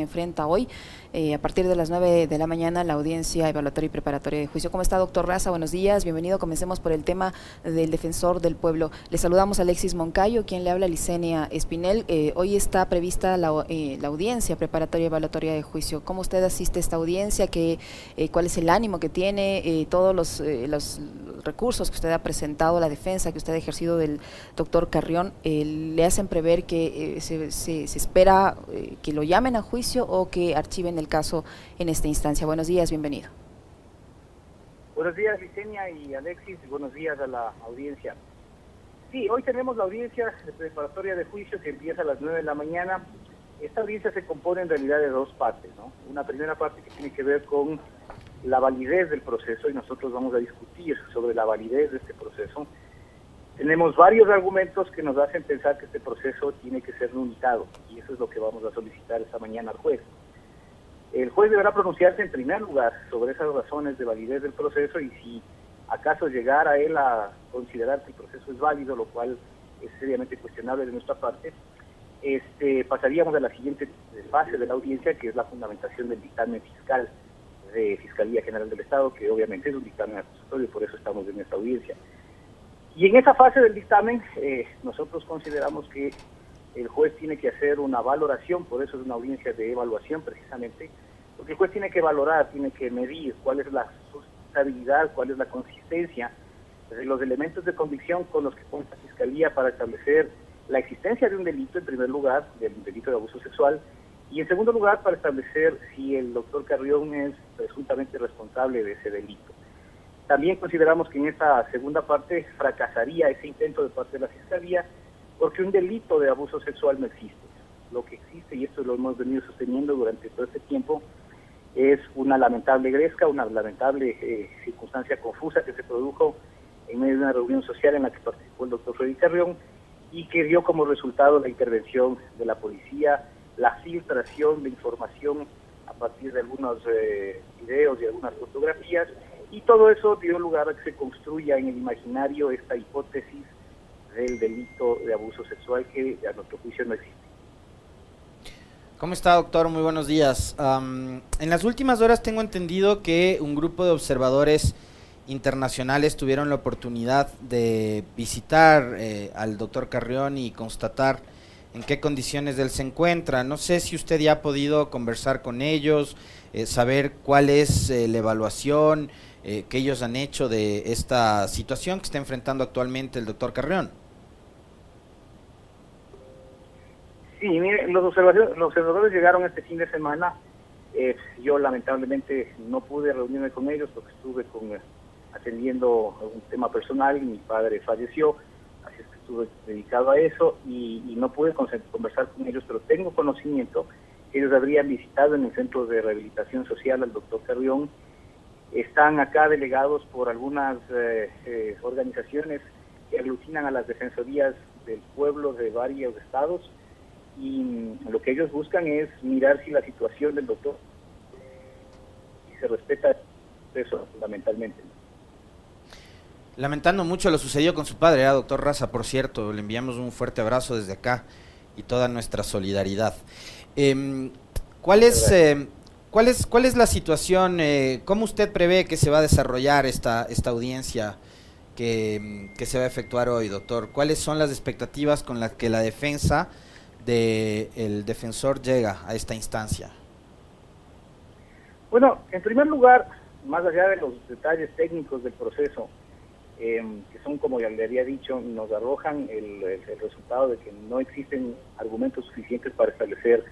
enfrenta hoy eh, a partir de las 9 de la mañana la audiencia evaluatoria y preparatoria de juicio. ¿Cómo está, doctor Raza? Buenos días, bienvenido. Comencemos por el tema del defensor del pueblo. Le saludamos a Alexis Moncayo, quien le habla Licenia Espinel. Eh, hoy está prevista la, la, audiencia preparatoria y evaluatoria de juicio. ¿Cómo usted asiste a esta audiencia? ¿Qué, ¿Cuál es el ánimo que tiene? todos los, recursos que usted ha presentado, la defensa que usted ha ejercido del doctor Carrión, le hacen prever que se, espera que lo llamen a juicio o que archiven el caso en esta instancia. Buenos días, bienvenido. Buenos días, Licenia y Alexis, buenos días a la audiencia. Sí, hoy tenemos la audiencia preparatoria de juicio que empieza a las 9 de la mañana. Esta audiencia se compone en realidad de dos partes, ¿no? Una primera parte que tiene que ver con la validez del proceso y nosotros vamos a discutir sobre la validez de este proceso. Tenemos varios argumentos que nos hacen pensar que este proceso tiene que ser limitado y eso es lo que vamos a solicitar esta mañana al juez. El juez deberá pronunciarse en primer lugar sobre esas razones de validez del proceso y si acaso llegara él a considerar que el proceso es válido, lo cual es seriamente cuestionable de nuestra parte, este, pasaríamos a la siguiente fase de la audiencia, que es la fundamentación del dictamen fiscal de Fiscalía General del Estado, que obviamente es un dictamen acusatorio y por eso estamos en esta audiencia. Y en esa fase del dictamen, eh, nosotros consideramos que el juez tiene que hacer una valoración, por eso es una audiencia de evaluación precisamente, porque el juez tiene que valorar, tiene que medir cuál es la sustentabilidad, cuál es la consistencia de los elementos de convicción con los que cuenta la Fiscalía para establecer la existencia de un delito, en primer lugar, del delito de abuso sexual, y en segundo lugar, para establecer si el doctor Carrión es presuntamente responsable de ese delito. También consideramos que en esta segunda parte fracasaría ese intento de parte de la Fiscalía porque un delito de abuso sexual no existe. Lo que existe, y esto lo hemos venido sosteniendo durante todo este tiempo, es una lamentable gresca, una lamentable eh, circunstancia confusa que se produjo en medio de una reunión social en la que participó el doctor Freddy Carrión y que dio como resultado la intervención de la policía, la filtración de información a partir de algunos eh, videos y algunas fotografías, y todo eso dio lugar a que se construya en el imaginario esta hipótesis del delito de abuso sexual que a nuestro juicio no existe. ¿Cómo está, doctor? Muy buenos días. en las últimas horas tengo entendido que un grupo de observadores internacionales tuvieron la oportunidad de visitar eh, al doctor Carrión y constatar en qué condiciones él se encuentra. No sé si usted ya ha podido conversar con ellos, eh, saber cuál es eh, la evaluación que ellos han hecho de esta situación que está enfrentando actualmente el doctor Carrión. Sí, mire, los observadores, los observadores llegaron este fin de semana. Eh, yo lamentablemente no pude reunirme con ellos porque estuve con, eh, atendiendo un tema personal y mi padre falleció, así es que estuve dedicado a eso y, no pude conversar con ellos, pero tengo conocimiento que ellos habrían visitado en el Centro de Rehabilitación Social al doctor Carrión. Están acá delegados por algunas eh, organizaciones que aglutinan a las defensorías del pueblo de varios estados y lo que ellos buscan es mirar si la situación del doctor se respeta eso fundamentalmente. Lamentando mucho lo sucedido con su padre, ¿eh, doctor Raza, por cierto, le enviamos un fuerte abrazo desde acá y toda nuestra solidaridad. Em, ¿cuál, es, eh, ¿cuál, es, ¿Cuál es la situación, eh, cómo usted prevé que se va a desarrollar esta, esta audiencia que, que se va a efectuar hoy, doctor? ¿Cuáles son las expectativas con las que la defensa de el defensor llega a esta instancia? Bueno, en primer lugar, más allá de los detalles técnicos del proceso, eh, que son, como ya le había dicho, nos arrojan el, resultado de que no existen argumentos suficientes para establecer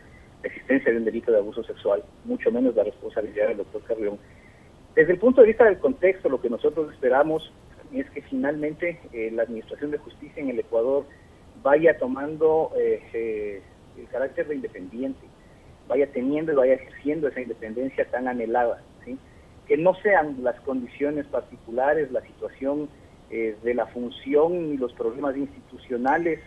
existencia de un delito de abuso sexual, mucho menos la responsabilidad del doctor Carrión. Desde el punto de vista del contexto, lo que nosotros esperamos es que finalmente eh, la Administración de Justicia en el Ecuador vaya tomando eh, eh, el carácter de independiente, vaya teniendo y vaya ejerciendo esa independencia tan anhelada, ¿sí? que no sean las condiciones particulares, la situación eh, de la función y los problemas institucionales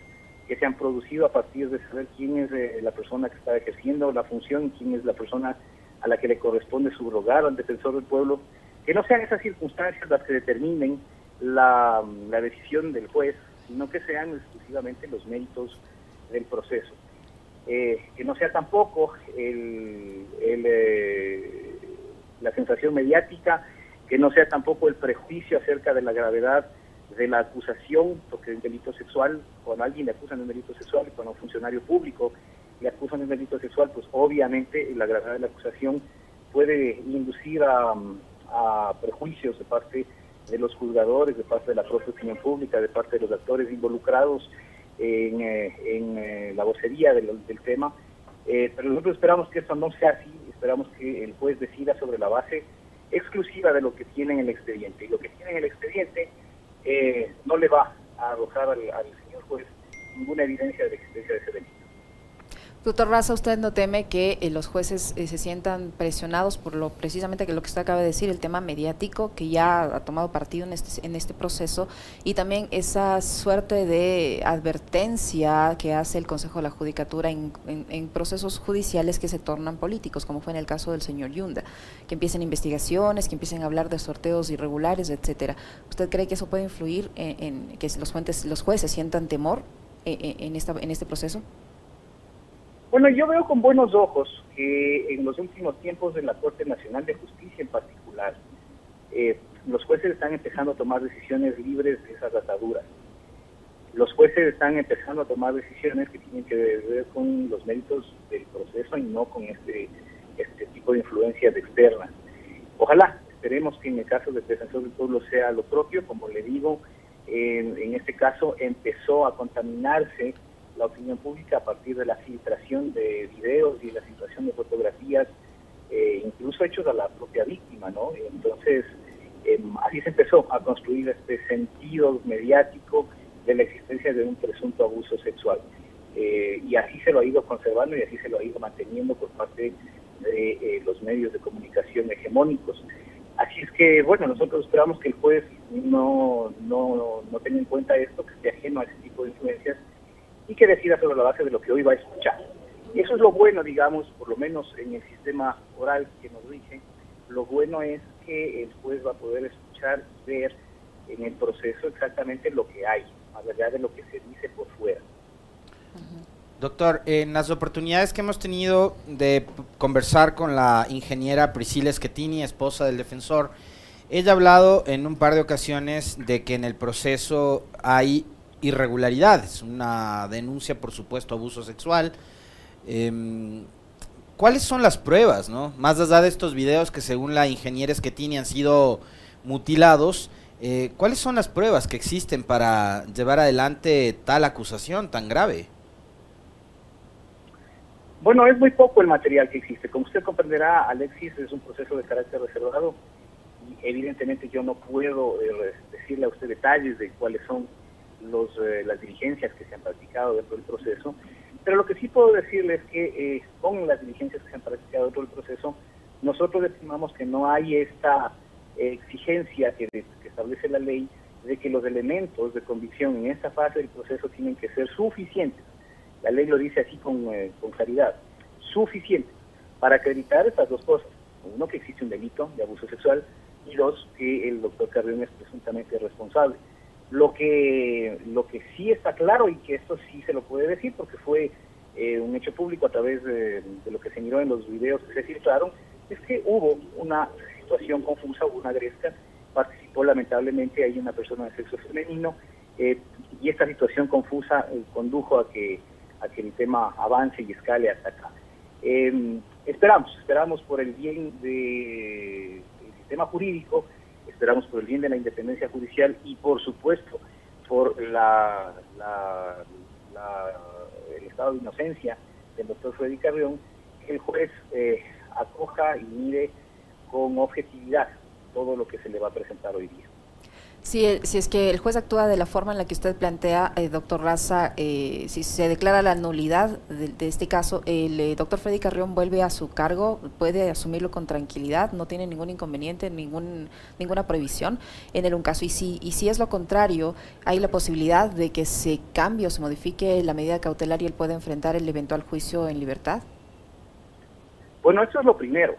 que se han producido a partir de saber quién es la persona que está ejerciendo la función quién es la persona a la que le corresponde subrogar al defensor del pueblo, que no sean esas circunstancias las que determinen la, la decisión del juez sino que sean exclusivamente los méritos del proceso. eh, que no sea tampoco el, eh, la sensación mediática, que no sea tampoco el prejuicio acerca de la gravedad de la acusación, porque un delito sexual, cuando alguien le acusan de un delito sexual, cuando un funcionario público le acusan de un delito sexual, pues obviamente la gravedad de la acusación puede inducir a, a prejuicios de parte de los juzgadores, de parte de la propia opinión pública, de parte de los actores involucrados en, eh, en eh, la vocería del, del tema. Eh, pero nosotros esperamos que esto no sea así, esperamos que el juez decida sobre la base exclusiva de lo que tiene en el expediente. Y lo que tiene en el expediente no le va a arrojar al, al señor juez ninguna evidencia de la existencia de ese delito. Doctor Raza, ¿usted no teme que eh, los jueces eh, se sientan presionados por lo precisamente que lo que usted acaba de decir, el tema mediático que ya ha tomado partido en este, en este proceso y también esa suerte de advertencia que hace el Consejo de la Judicatura en, procesos judiciales que se tornan políticos, como fue en el caso del señor Yunda, que empiecen investigaciones, que empiecen a hablar de sorteos irregulares, etcétera? ¿Usted cree que eso puede influir en, en que los, fuentes, los jueces sientan temor eh, en, esta, en este proceso? Bueno, yo veo con buenos ojos que en los últimos tiempos de la Corte Nacional de Justicia en particular, eh, los jueces están empezando a tomar decisiones libres de esas ataduras. Los jueces están empezando a tomar decisiones que tienen que ver con los méritos del proceso y no con este, este tipo de influencias externas. Ojalá, esperemos que en el caso del defensor del pueblo sea lo propio, como le digo, en, en este caso empezó a contaminarse la opinión pública a partir de la filtración de videos y la filtración de fotografías, eh, incluso hechos a la propia víctima, ¿no? Entonces, em, así se empezó a construir este sentido mediático de la existencia de un presunto abuso sexual. Eh, y así se lo ha ido conservando y así se lo ha ido manteniendo por parte de eh, los medios de comunicación hegemónicos. Así es que, bueno, nosotros esperamos que el juez no, no, no tenga en cuenta esto, que esté ajeno a ese tipo de influencias y que decida sobre la base de lo que hoy va a escuchar. Y eso es lo bueno, digamos, por lo menos en el sistema oral que nos rige, lo bueno es que el juez va a poder escuchar ver en el proceso exactamente lo que hay, a verdad de lo que se dice por fuera. Doctor, en las oportunidades que hemos tenido de conversar con la ingeniera Priscila Schettini, esposa del defensor, ella ha hablado en un par de ocasiones de que en el proceso hay irregularidades, una denuncia, por supuesto, abuso sexual. Em, ¿Cuáles son las pruebas, no? Más allá de estos videos que según la ingeniera Schettini han sido mutilados, eh, ¿cuáles son las pruebas que existen para llevar adelante tal acusación tan grave? Bueno, es muy poco el material que existe. Como usted comprenderá, Alexis es un proceso de carácter reservado y evidentemente yo no puedo eh, decirle a usted detalles de cuáles son los, eh, las diligencias que se han practicado dentro del proceso, pero lo que sí puedo decirles es que eh, con las diligencias que se han practicado dentro del proceso, nosotros estimamos que no hay esta exigencia que, establece la ley de que los elementos de convicción en esta fase del proceso tienen que ser suficientes. La ley lo dice así con, eh, con claridad, suficientes para acreditar estas dos cosas. Uno, que existe un delito de abuso sexual y dos, que el doctor Carrión es presuntamente responsable. Lo que, lo que sí está claro y que esto sí se lo puede decir porque fue eh, un hecho público a través de, lo que se miró en los videos que se filtraron, es que hubo una situación confusa, hubo una gresca, participó lamentablemente ahí una persona de sexo femenino eh, y esta situación confusa eh, condujo a que, a que el tema avance y escale hasta acá. esperamos, esperamos por el bien del sistema jurídico esperamos por el bien de la independencia judicial y por supuesto por la, el estado de inocencia del doctor Freddy Carrión, el juez eh, acoja y mire con objetividad todo lo que se le va a presentar hoy día. Si, si es que el juez actúa de la forma en la que usted plantea, eh, doctor Raza, eh, si se declara la nulidad de, este caso, el eh, doctor Freddy Carrión vuelve a su cargo, puede asumirlo con tranquilidad, no tiene ningún inconveniente, ningún, ninguna prohibición en el un caso. Y si, y si es lo contrario, hay la posibilidad de que se cambie o se modifique la medida cautelar y él pueda enfrentar el eventual juicio en libertad. Bueno, eso es lo primero.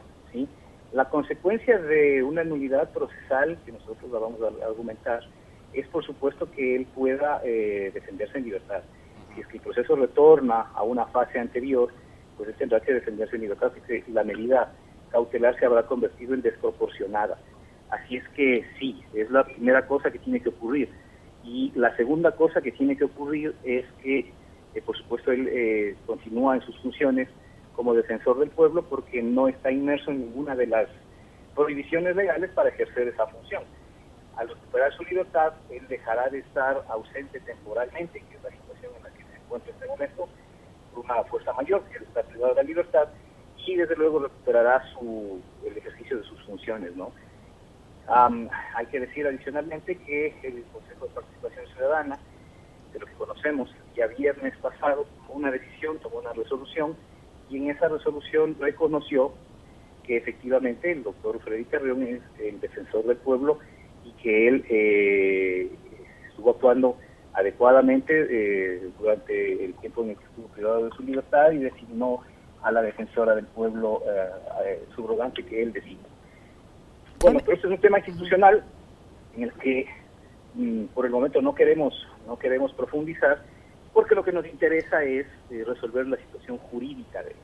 La consecuencia de una nulidad procesal, que nosotros la vamos a argumentar, es por supuesto que él pueda eh, defenderse en libertad. Si es que el proceso retorna a una fase anterior, pues él tendrá que defenderse en libertad, porque la medida cautelar se habrá convertido en desproporcionada. Así es que sí, es la primera cosa que tiene que ocurrir. Y la segunda cosa que tiene que ocurrir es que, eh, por supuesto, él eh, continúa en sus funciones como defensor del pueblo porque no está inmerso en ninguna de las prohibiciones legales para ejercer esa función. Al recuperar su libertad, él dejará de estar ausente temporalmente, que es la situación en la que se encuentra en este momento, por una fuerza mayor, que está privado de la libertad, y desde luego recuperará su, el ejercicio de sus funciones, ¿no? hay que decir adicionalmente que el Consejo de Participación Ciudadana, de lo que conocemos, ya viernes pasado tomó una decisión, tomó una resolución, y en esa resolución reconoció que efectivamente el doctor Freddy Carrión es el defensor del pueblo y que él eh, estuvo actuando adecuadamente eh, durante el tiempo en el que estuvo privado de su libertad y designó a la defensora del pueblo eh, subrogante que él designó. Bueno, pero este es un tema institucional en el que mm, por el momento no queremos, no queremos profundizar, porque lo que nos interesa es eh, resolver la situación jurídica de él.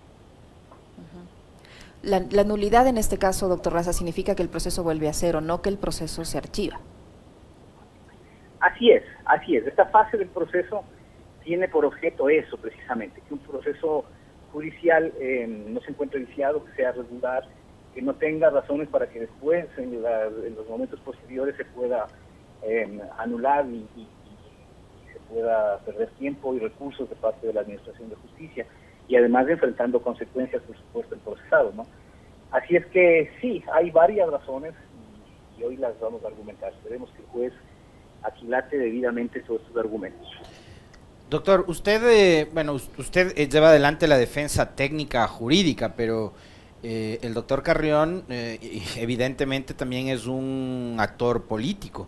La, nulidad en este caso, doctor Raza, significa que el proceso vuelve a cero, no que el proceso se archiva. Así es, así es. Esta fase del proceso tiene por objeto eso precisamente, que un proceso judicial eh, no se encuentre viciado, que sea regular, que no tenga razones para que después, en, los momentos posteriores, se pueda em, anular y, se pueda perder tiempo y recursos de parte de la Administración de Justicia y además enfrentando consecuencias, por supuesto, el procesado. ¿no? Así es que sí, hay varias razones y, hoy las vamos a argumentar. Esperemos que el juez aquilate debidamente todos estos argumentos. Doctor, usted, eh, bueno, usted eh, lleva adelante la defensa técnica jurídica, pero eh, el doctor Carrión eh, evidentemente también es un actor político.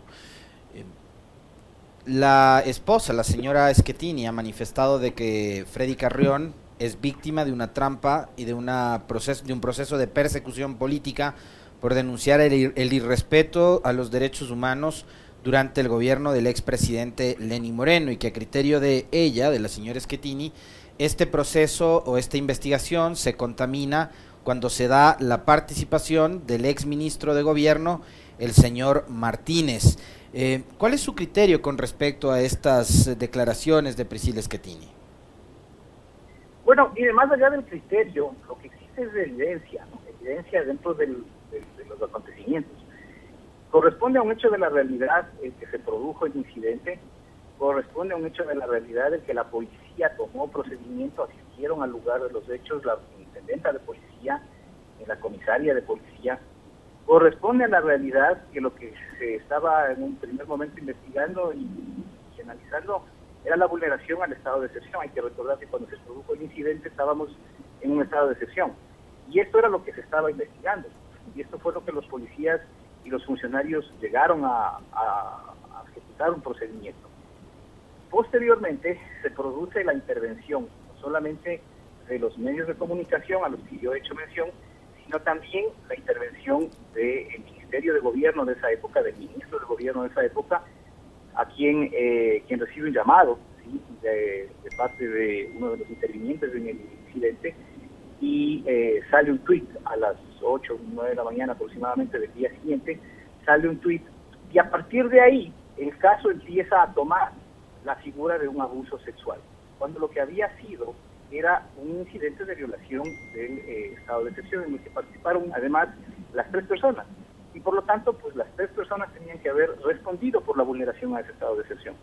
La esposa, la señora Schettini, ha manifestado de que Freddy Carrión es víctima de una trampa y de, una proceso, de un proceso de persecución política por denunciar el, el irrespeto a los derechos humanos durante el gobierno del expresidente Lenny Moreno y que a criterio de ella, de la señora Schettini, este proceso o esta investigación se contamina cuando se da la participación del ex ministro de gobierno, el señor Martínez. Eh, ¿Cuál es su criterio con respecto a estas declaraciones de Priscila Schettini? Bueno, y más allá del criterio, lo que existe es evidencia, evidencia dentro de los acontecimientos. Corresponde a un hecho de la realidad el que se produjo el incidente, corresponde a un hecho de la realidad el que la policía tomó procedimiento, asistieron al lugar de los hechos, la intendenta de policía, la comisaria de policía, corresponde a la realidad que lo que se estaba en un primer momento investigando y, analizando era la vulneración al estado de excepción. Hay que recordar que cuando se produjo el incidente estábamos en un estado de excepción. Y esto era lo que se estaba investigando. Y esto fue lo que los policías y los funcionarios llegaron a, ejecutar un procedimiento. Posteriormente se produce la intervención, no solamente de los medios de comunicación a los que yo he hecho mención, sino también la intervención De esa época, del ministro de Gobierno de esa época, a quien, eh, quien recibe un llamado de, parte de uno de los intervinientes en el incidente y eh, sale un tuit a las 8 o 9 de la mañana aproximadamente del día siguiente, sale un tuit y a partir de ahí el caso empieza a tomar la figura de un abuso sexual, cuando lo que había sido era un incidente de violación del eh, estado de excepción en el que participaron además las tres personas. Y por lo tanto, pues las tres personas tenían que haber respondido por la vulneración a ese estado de excepción.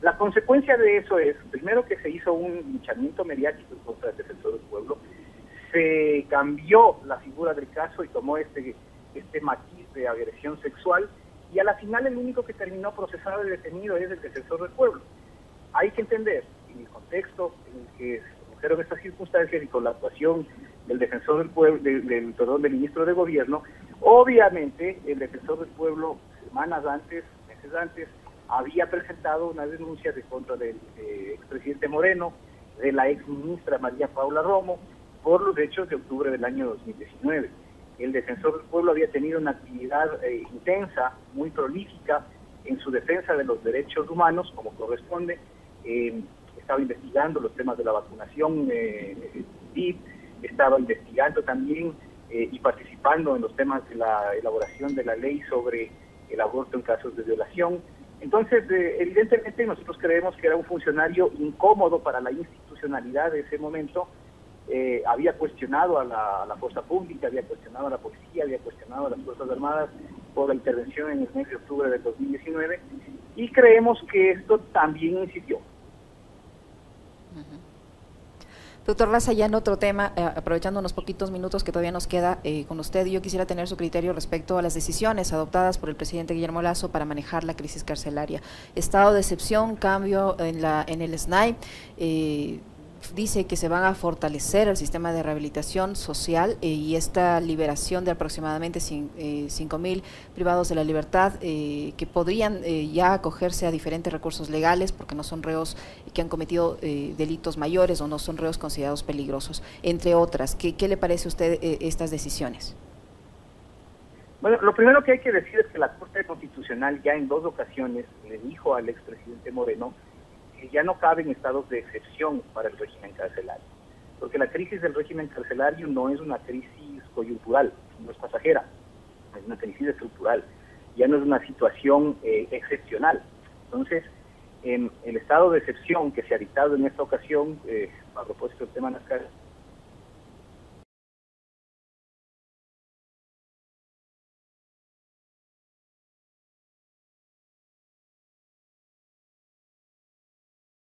La consecuencia de eso es, primero que se hizo un linchamiento mediático en contra del defensor del pueblo, se cambió la figura del caso y tomó este, este matiz de agresión sexual, y a la final el único que terminó procesado y detenido es el defensor del pueblo. Hay que entender, en el contexto en el que pero en estas circunstancias y con la actuación del defensor del pueblo, del, perdón, del ministro de gobierno, obviamente el defensor del pueblo semanas antes, meses antes, había presentado una denuncia de contra del eh, expresidente Moreno, de la ex ministra María Paula Romo, por los hechos de octubre del año 2019. El defensor del pueblo había tenido una actividad eh, intensa, muy prolífica en su defensa de los derechos humanos, como corresponde, estaba investigando los temas de la vacunación eh, estaba investigando también eh, y participando en los temas de la elaboración de la ley sobre el aborto en casos de violación. Entonces, eh, evidentemente nosotros creemos que era un funcionario incómodo para la institucionalidad de ese momento. Eh, había cuestionado a la, a la, fuerza pública, había cuestionado a la policía, había cuestionado a las Fuerzas Armadas por la intervención en el mes de octubre del 2019 y creemos que esto también incidió Doctor Raza, ya en otro tema, eh, aprovechando unos poquitos minutos que todavía nos queda eh, con usted, yo quisiera tener su criterio respecto a las decisiones adoptadas por el presidente Guillermo Lazo para manejar la crisis carcelaria. Estado de excepción, cambio en, la, en el SNAI. Eh, dice que se van a fortalecer el sistema de rehabilitación social eh, y esta liberación de aproximadamente 5 mil privados de la libertad eh, que podrían eh, ya acogerse a diferentes recursos legales porque no son reos que han cometido delitos mayores o no son reos considerados peligrosos, entre otras. ¿Qué, qué le parece a usted estas decisiones? Bueno, lo primero que hay que decir es que la Corte Constitucional ya en dos ocasiones le dijo al expresidente Moreno ya no caben estados de excepción para el régimen carcelario, porque la crisis del régimen carcelario no es una crisis coyuntural, no es pasajera, es una crisis estructural, ya no es una situación eh, excepcional. Entonces, en el estado de excepción que se ha dictado en esta ocasión, eh, a propósito del tema de